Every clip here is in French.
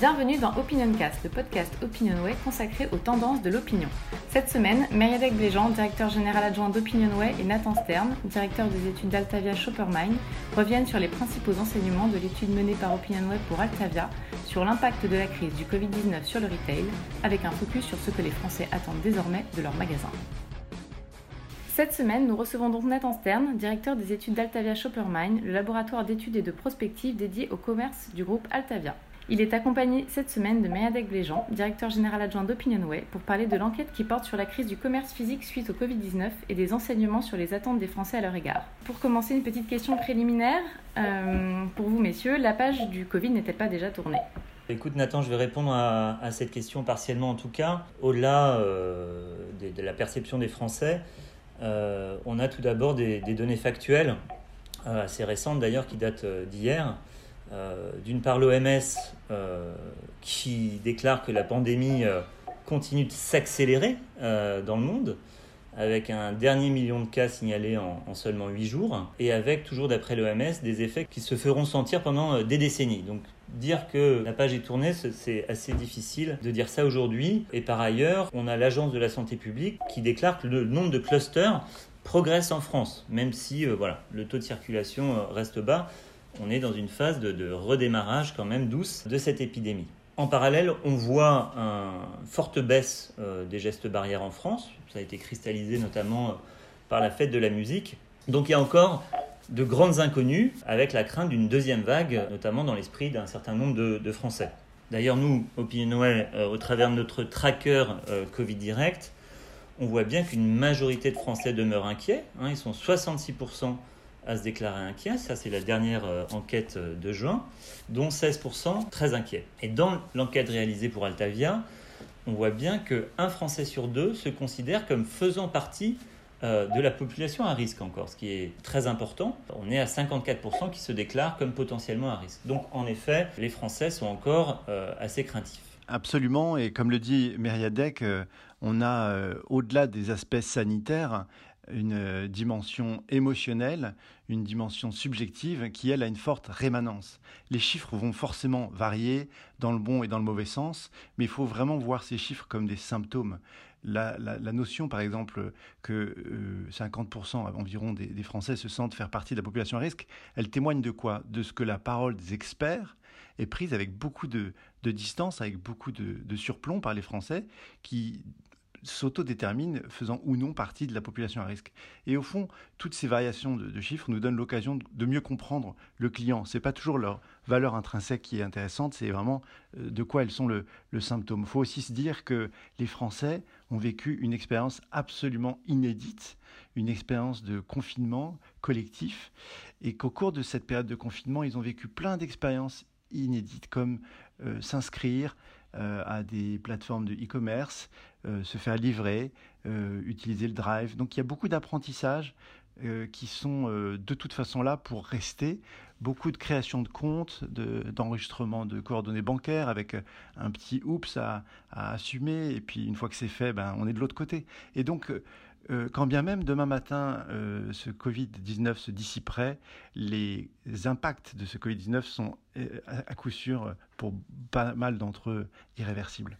Bienvenue dans OpinionCast, le podcast OpinionWay consacré aux tendances de l'opinion. Cette semaine, Mériadec Bléjean, directeur général adjoint d'OpinionWay, et Nathan Stern, directeur des études d'Altavia Shoppermine, reviennent sur les principaux enseignements de l'étude menée par OpinionWay pour Altavia sur l'impact de la crise du Covid-19 sur le retail, avec un focus sur ce que les Français attendent désormais de leurs magasins. Cette semaine, nous recevons donc Nathan Stern, directeur des études d'Altavia Shoppermine, le laboratoire d'études et de prospective dédié au commerce du groupe Altavia. Il est accompagné cette semaine de Mayadek Bléjean, directeur général adjoint d'OpinionWay, pour parler de l'enquête qui porte sur la crise du commerce physique suite au Covid-19 et des enseignements sur les attentes des Français à leur égard. Pour commencer, une petite question préliminaire. Euh, pour vous, messieurs, la page du Covid n'est-elle pas déjà tournée? Écoute Nathan, je vais répondre à, cette question partiellement en tout cas. Au-delà euh, de, la perception des Français, euh, on a tout d'abord des, données factuelles, assez récentes d'ailleurs, qui datent d'hier, euh, d'une part l'OMS euh, qui déclare que la pandémie euh, continue de s'accélérer dans le monde, avec un dernier million de cas signalés en, seulement 8 jours, et avec, toujours d'après l'OMS, des effets qui se feront sentir pendant des décennies. Donc dire que la page est tournée, c'est assez difficile de dire ça aujourd'hui. Et par ailleurs, on a l'Agence de la santé publique qui déclare que le nombre de clusters progresse en France, même si voilà, le taux de circulation reste bas on est dans une phase de, redémarrage quand même douce de cette épidémie. En parallèle, on voit une forte baisse euh, des gestes barrières en France. Ça a été cristallisé notamment euh, par la fête de la musique. Donc il y a encore de grandes inconnues avec la crainte d'une deuxième vague, notamment dans l'esprit d'un certain nombre de, Français. D'ailleurs, nous, Opinion Noël, euh, au travers de notre tracker Covid Direct, on voit bien qu'une majorité de Français demeurent inquiets. Hein. ils sont 66% à se déclarer inquiet. Ça, c'est la dernière euh, enquête euh, de juin, dont 16% très inquiets. Et dans l'enquête réalisée pour Altavia, on voit bien qu'un Français sur deux se considère comme faisant partie euh, de la population à risque encore, ce qui est très important. On est à 54% qui se déclarent comme potentiellement à risque. Donc en effet, les Français sont encore assez craintifs. Absolument, et comme le dit Meriadec, on a, au-delà des aspects sanitaires, une euh, dimension émotionnelle, une dimension subjective qui, elle, a une forte rémanence. Les chiffres vont forcément varier dans le bon et dans le mauvais sens, mais il faut vraiment voir ces chiffres comme des symptômes. La, notion, par exemple, que 50% euh, environ des, Français se sentent faire partie de la population à risque, elle témoigne de quoi? De ce que la parole des experts est prise avec beaucoup de, distance, avec beaucoup de, de, surplomb par les Français, qui s'autodéterminent faisant ou non partie de la population à risque. Et au fond, toutes ces variations de, chiffres nous donnent l'occasion de, mieux comprendre le client. Ce n'est pas toujours leur valeur intrinsèque qui est intéressante, c'est vraiment euh, de quoi elles sont le, symptôme. Il faut aussi se dire que les Français ont vécu une expérience absolument inédite, une expérience de confinement collectif, et qu'au cours de cette période de confinement, ils ont vécu plein d'expériences inédites, comme euh, s'inscrire, euh, à des plateformes de e-commerce, se faire livrer, euh, utiliser le drive. Donc il y a beaucoup d'apprentissages qui sont de toute façon là pour rester. Beaucoup de création de comptes, d'enregistrement de, coordonnées bancaires avec un petit oups à, à assumer. Et puis une fois que c'est fait, ben, on est de l'autre côté. Et donc euh, quand bien même demain matin euh, ce Covid-19 se dissiperait, les impacts de ce Covid-19 sont euh, à coup sûr pour pas mal d'entre eux irréversibles.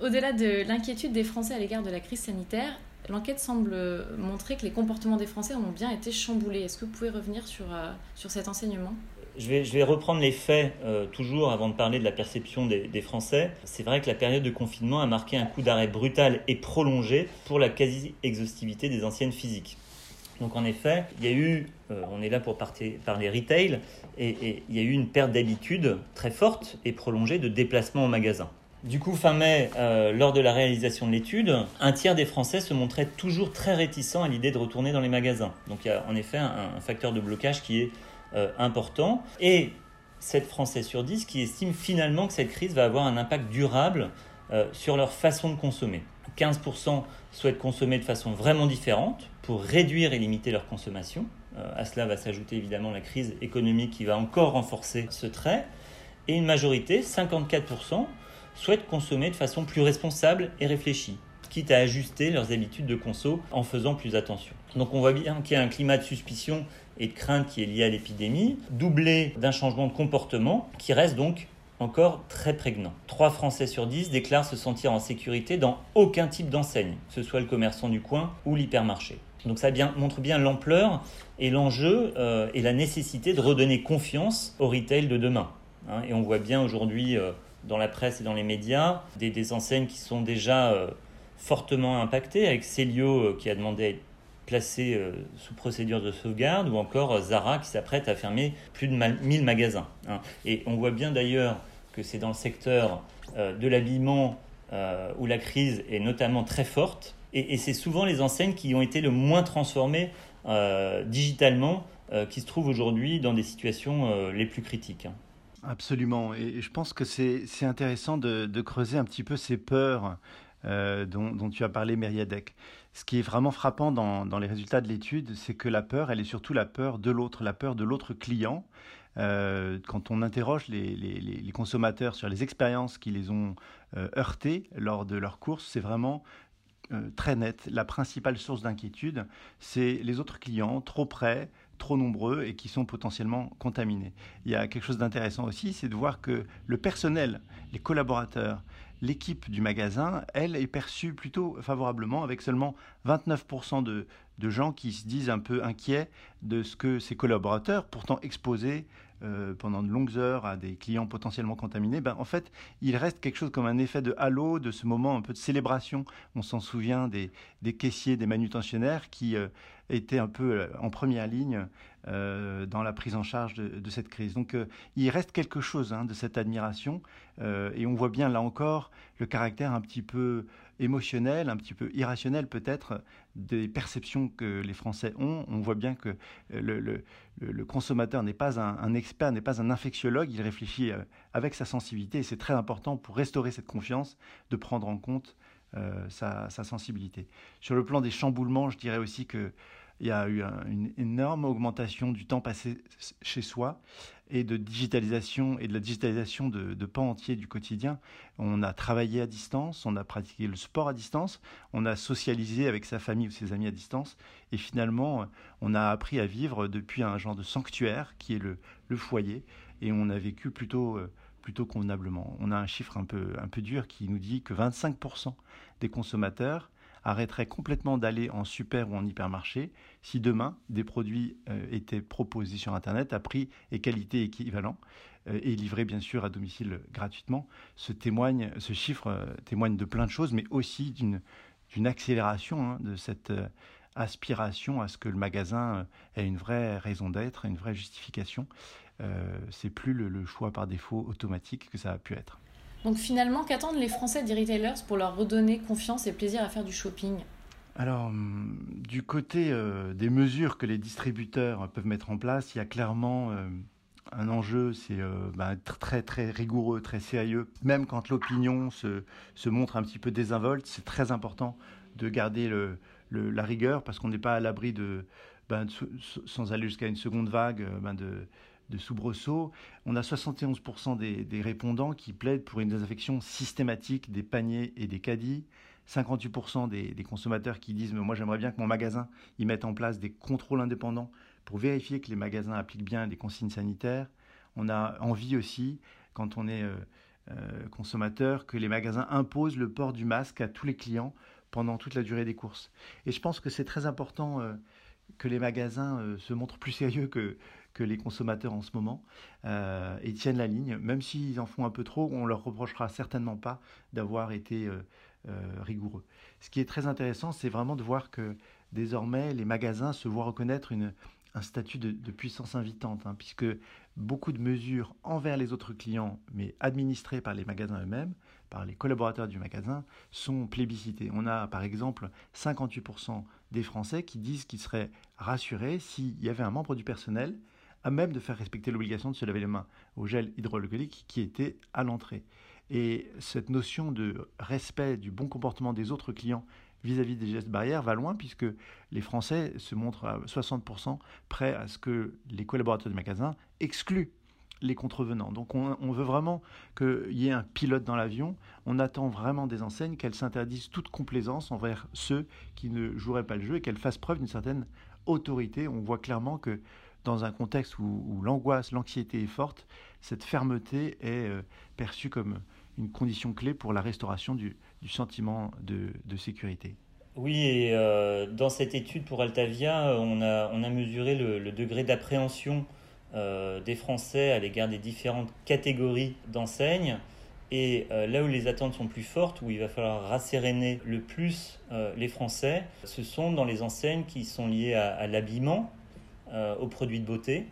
Au-delà de l'inquiétude des Français à l'égard de la crise sanitaire, l'enquête semble montrer que les comportements des Français ont bien été chamboulés. Est-ce que vous pouvez revenir sur, sur cet enseignement? Je vais, reprendre les faits euh, toujours avant de parler de la perception des, Français. C'est vrai que la période de confinement a marqué un coup d'arrêt brutal et prolongé pour la quasi-exhaustivité des anciennes physiques. Donc en effet, il y a eu, euh, on est là pour parler retail, et, il y a eu une perte d'habitude très forte et prolongée de déplacement au magasin. Du coup, fin mai, euh, lors de la réalisation de l'étude, un tiers des Français se montraient toujours très réticents à l'idée de retourner dans les magasins. Donc il y a en effet un facteur de blocage qui est euh, important. Et 7 Français sur 10 qui estiment finalement que cette crise va avoir un impact durable euh, sur leur façon de consommer. 15% souhaitent consommer de façon vraiment différente pour réduire et limiter leur consommation. Euh, à cela va s'ajouter évidemment la crise économique qui va encore renforcer ce trait. Et une majorité, 54%, souhaitent consommer de façon plus responsable et réfléchie, quitte à ajuster leurs habitudes de conso en faisant plus attention. Donc on voit bien qu'il y a un climat de suspicion et de crainte qui est lié à l'épidémie, doublé d'un changement de comportement qui reste donc encore très prégnant. 3 Français sur 10 déclarent se sentir en sécurité dans aucun type d'enseigne, que ce soit le commerçant du coin ou l'hypermarché. Donc ça montre bien l'ampleur et l'enjeu euh, et la nécessité de redonner confiance au retail de demain. Hein. et on voit bien aujourd'hui euh, dans la presse et dans les médias des, enseignes qui sont déjà euh, fortement impactées, avec Célio qui a demandé à être placé sous procédure de sauvegarde, ou encore Zara qui s'apprête à fermer plus de 1000 magasins. Hein. Et on voit bien d'ailleurs que c'est dans le secteur de l'habillement où la crise est notamment très forte, et, c'est souvent les enseignes qui ont été le moins transformées euh, digitalement euh, qui se trouvent aujourd'hui dans des situations euh, les plus critiques. Hein. Absolument. Et je pense que c'est intéressant de, creuser un petit peu ces peurs dont, tu as parlé, Meriadec. Ce qui est vraiment frappant dans, les résultats de l'étude, c'est que la peur, elle est surtout la peur de l'autre, la peur de l'autre client. quand on interroge les, consommateurs sur les expériences qui les ont heurtés lors de leurs courses, c'est vraiment euh, très nette. La principale source d'inquiétude, c'est les autres clients trop près, trop nombreux et qui sont potentiellement contaminés. Il y a quelque chose d'intéressant aussi, c'est de voir que le personnel, les collaborateurs, l'équipe du magasin, elle, est perçue plutôt favorablement, avec seulement 29% de, gens qui se disent un peu inquiets de ce que ces collaborateurs, pourtant exposés euh, pendant de longues heures à des clients potentiellement contaminés, ben, en fait, il reste quelque chose comme un effet de halo, de ce moment un peu de célébration. On s'en souvient des, des, caissiers, des manutentionnaires qui euh, étaient un peu euh, en première ligne dans la prise en charge de, cette crise. Donc, il reste quelque chose hein, de cette admiration et on voit bien là encore le caractère un petit peu émotionnel, un petit peu irrationnel peut-être des perceptions que les Français ont. On voit bien que le, consommateur n'est pas un, expert, n'est pas un infectiologue, il réfléchit euh, avec sa sensibilité et c'est très important pour restaurer cette confiance de prendre en compte euh, sa, sensibilité. Sur le plan des chamboulements, je dirais aussi qu'il y a eu une énorme augmentation du temps passé chez soi et de digitalisation et de la digitalisation de, pans entiers du quotidien. On a travaillé à distance, on a pratiqué le sport à distance, on a socialisé avec sa famille ou ses amis à distance, et finalement, on a appris à vivre depuis un genre de sanctuaire qui est le, le foyer, et on a vécu plutôt, euh, plutôt convenablement. On a un chiffre un peu, un peu dur qui nous dit que 25% des consommateurs arrêterait complètement d'aller en super ou en hypermarché si demain des produits euh, étaient proposés sur Internet à prix et qualité équivalents euh, et livrés bien sûr à domicile gratuitement. Ce, ce chiffre euh, témoigne de plein de choses, mais aussi d'une accélération hein, de cette aspiration à ce que le magasin ait une vraie raison d'être, une vraie justification. C'est plus le choix par défaut automatique que ça a pu être. Donc finalement, qu'attendent les Français retailers pour leur redonner confiance et plaisir à faire du shopping? Alors, hum, du côté euh, des mesures que les distributeurs peuvent mettre en place, il y a clairement euh, un enjeu, c'est euh, bah, très très rigoureux, très sérieux. Même quand l'opinion se, se, montre un petit peu désinvolte, c'est très important de garder le, la rigueur parce qu'on n'est pas à l'abri de, ben, sans aller jusqu'à une seconde vague, ben, de, de soubresaut. On a 71% des, répondants qui plaident pour une désinfection systématique des paniers et des caddies. 58% des, consommateurs qui disent moi j'aimerais bien que mon magasin y mette en place des contrôles indépendants pour vérifier que les magasins appliquent bien les consignes sanitaires. On a envie aussi, quand on est euh, euh, consommateur, que les magasins imposent le port du masque à tous les clients pendant toute la durée des courses. Et je pense que c'est très important euh, que les magasins se montrent plus sérieux que, que les consommateurs en ce moment euh, et tiennent la ligne. Même s'ils en font un peu trop, on leur reprochera certainement pas d'avoir été euh, euh, rigoureux. Ce qui est très intéressant, c'est vraiment de voir que désormais les magasins se voient reconnaître une, un statut de, puissance invitante, hein, puisque beaucoup de mesures envers les autres clients, mais administrées par les magasins eux-mêmes, par les collaborateurs du magasin, sont plébiscitées. On a par exemple 58% des Français qui disent qu'ils seraient rassurés s'il y avait un membre du personnel à même de faire respecter l'obligation de se laver les mains au gel hydroalcoolique qui était à l'entrée. Et cette notion de respect du bon comportement des autres clients vis-à-vis des gestes barrières va loin puisque les Français se montrent à 60% prêts à ce que les collaborateurs du magasin excluent les contrevenants. Donc on, on veut vraiment qu'il y ait un pilote dans l'avion. On attend vraiment des enseignes qu'elles s'interdisent toute complaisance envers ceux qui ne joueraient pas le jeu et qu'elles fassent preuve d'une certaine autorité. On voit clairement que dans un contexte où, l'angoisse, l'anxiété est forte, cette fermeté est perçue comme une condition clé pour la restauration du, sentiment de, sécurité. Oui, et dans cette étude pour Altavia, on a, mesuré le, degré d'appréhension des Français à l'égard des différentes catégories d'enseignes. Et euh, là où les attentes sont plus fortes, où il va falloir rasséréner le plus euh, les Français, ce sont dans les enseignes qui sont liées à, l'habillement, euh, aux produits de beauté,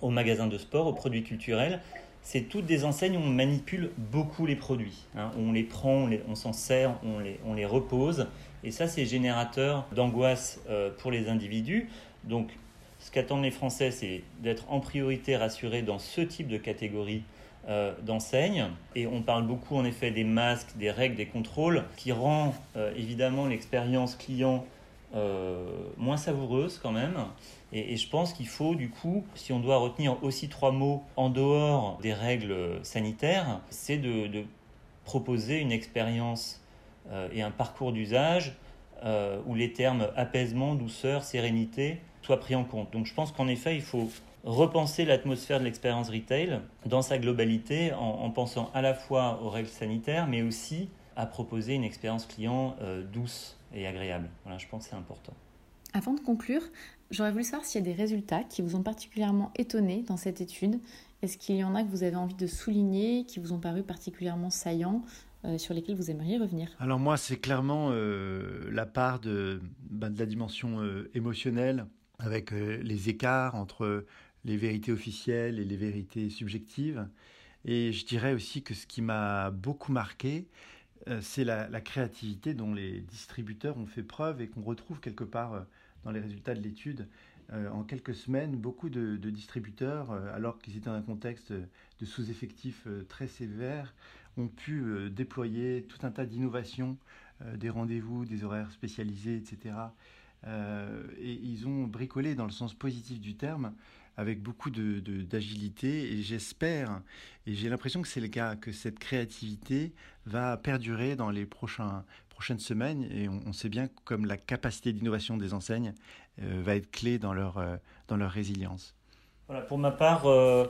aux magasins de sport, aux produits culturels. C'est toutes des enseignes où on manipule beaucoup les produits. Hein. On les prend, on, s'en sert, on les, on les, repose. Et ça, c'est générateur d'angoisse pour les individus. Donc, ce qu'attendent les Français, c'est d'être en priorité rassurés dans ce type de catégorie euh, d'enseignes. Et on parle beaucoup en effet des masques, des règles, des contrôles, qui rend euh, évidemment l'expérience client euh, moins savoureuse quand même. Et, je pense qu'il faut du coup, si on doit retenir aussi trois mots en dehors des règles sanitaires, c'est de, proposer une expérience et un parcours d'usage où les termes apaisement, douceur, sérénité soient pris en compte. Donc je pense qu'en effet, il faut repenser l'atmosphère de l'expérience retail dans sa globalité en, pensant à la fois aux règles sanitaires, mais aussi à proposer une expérience client euh, douce et agréable. Voilà, je pense que c'est important. Avant de conclure, j'aurais voulu savoir s'il y a des résultats qui vous ont particulièrement étonné dans cette étude. Est-ce qu'il y en a que vous avez envie de souligner, qui vous ont paru particulièrement saillants, euh, sur lesquels vous aimeriez revenir? Alors moi, c'est clairement euh, la part de, ben, la dimension émotionnelle, avec les écarts entre les vérités officielles et les vérités subjectives. Et je dirais aussi que ce qui m'a beaucoup marqué, euh, c'est la, créativité dont les distributeurs ont fait preuve et qu'on retrouve quelque part euh, dans les résultats de l'étude. Euh, en quelques semaines, beaucoup de, distributeurs, alors qu'ils étaient dans un contexte de sous-effectifs très sévère, ont pu déployer tout un tas d'innovations, des rendez-vous, des horaires spécialisés, etc. et ils ont bricolé dans le sens positif du terme avec beaucoup d'agilité de, et j'espère, et j'ai l'impression que c'est le cas, que cette créativité va perdurer dans les prochains, prochaines semaines et on, sait bien comme la capacité d'innovation des enseignes euh, va être clé dans leur, euh, dans leur résilience. Voilà, pour ma part, euh,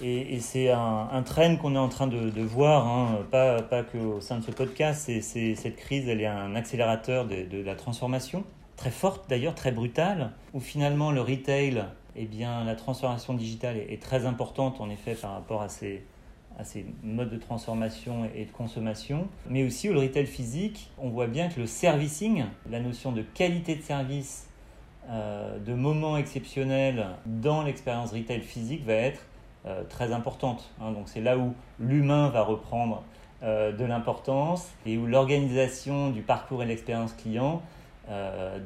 et, c'est un, un train qu'on est en train de, voir, hein, pas, pas qu'au sein de ce podcast, c'est cette crise, elle est un accélérateur de, de la transformation, très forte d'ailleurs, très brutale, où finalement le retail eh bien, la transformation digitale est, très importante en effet par rapport à ces, à ces modes de transformation et de consommation, mais aussi au retail physique, on voit bien que le servicing, la notion de qualité de service, euh, de moments exceptionnels dans l'expérience retail physique va être euh, très importante. Hein. Donc c'est là où l'humain va reprendre euh, de l'importance et où l'organisation du parcours et l'expérience client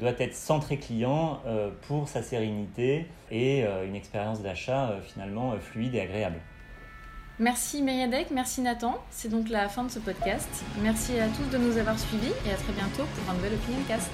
doit être centré client pour sa sérénité et une expérience d'achat finalement fluide et agréable. Merci Myriadec, merci Nathan. C'est donc la fin de ce podcast. Merci à tous de nous avoir suivis et à très bientôt pour un nouvel Opinion Cast.